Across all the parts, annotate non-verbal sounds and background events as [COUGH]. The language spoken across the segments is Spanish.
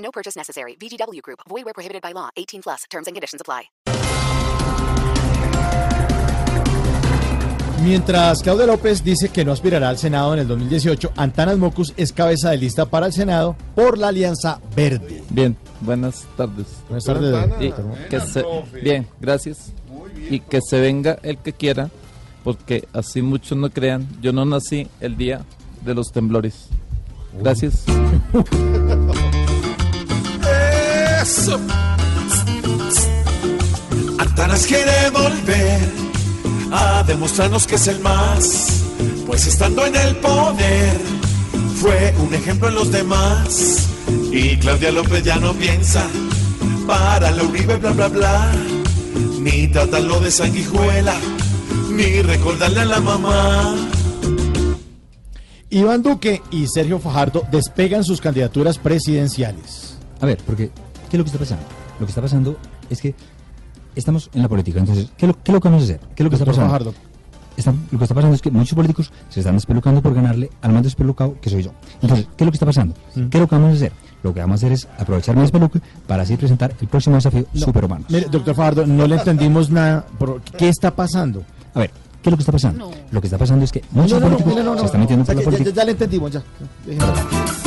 No purchase necessary. VGW Group. Void where prohibited by law. 18 plus. Terms and conditions apply. Mientras Claudia López dice que no aspirará al Senado en el 2018, Antanas Mocus es cabeza de lista para el Senado por la Alianza Verde. Bien, buenas tardes. Buenas tardes. Y que se- bien, gracias. Y que se venga el que quiera, porque así muchos no crean, yo no nací el día de los temblores. Gracias. [LAUGHS] Eso. Antanas quiere volver a demostrarnos que es el más, pues estando en el poder fue un ejemplo en los demás. Y Claudia López ya no piensa para la Uribe bla bla bla, ni tratarlo de sanguijuela, ni recordarle a la mamá. Iván Duque y Sergio Fajardo despegan sus candidaturas presidenciales. A ver, porque, ¿qué es lo que está pasando? Lo que está pasando es que estamos en la política. Entonces, ¿qué es lo, qué es lo que vamos a hacer? ¿Qué es lo que está pasando? Están- lo que está pasando es que muchos políticos se están despelucando por ganarle al más despelucado que soy yo. Entonces, ¿qué es lo que está pasando? Mm. ¿Qué es lo que vamos a hacer? Lo que vamos a hacer es aprovechar mi despeluque para así presentar el próximo desafío superhumanos. Mire, doctor Fajardo, no le entendimos nada. Pero, ¿Qué está pasando? A ver, ¿qué es lo que está pasando? Lo que está pasando es que muchos políticos se están metiendo por la que ya, política. ya le entendimos, ya. Déjenlo.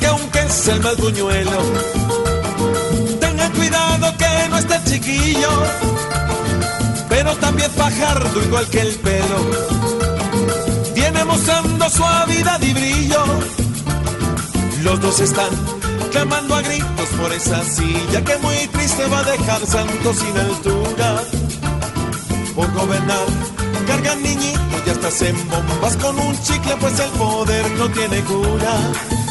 Que aunque es el más buñuelo Tengan cuidado que no esté chiquillo Pero también Fajardo igual que el pelo. Viene mostrando suavidad y brillo. Los dos están clamando a gritos por esa silla Que muy triste va a dejar Santos sin altura. Por gobernar cargan niñitos y hasta en bombas. Con un chicle Pues el poder no tiene cura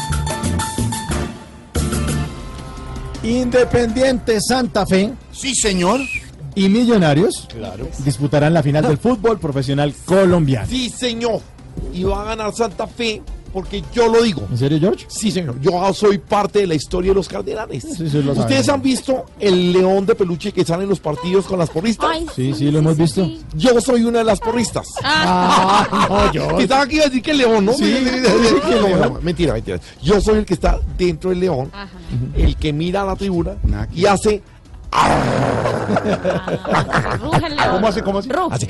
Independiente Santa Fe Sí, señor. y Millonarios Claro. disputarán la final del fútbol profesional colombiano. Sí, señor. Y va a ganar Santa Fe porque yo lo digo. ¿En serio, George? Sí, señor. Yo soy parte de la historia de los cardenales. Sí, sí, lo Ustedes han visto el león de peluche que sale en los partidos con las porristas. Sí, sí, lo hemos visto. Yo soy una de las porristas. Ah, no, [LAUGHS] George. Que estaba aquí a decir que el león, ¿no? Sí, Sí, sí, sí, que no, mentira, mentira. Yo soy el que está dentro del león, el que mira a la tribuna y hace. El león. ¿Cómo hace? ¿Cómo hace? Ruge. Hace.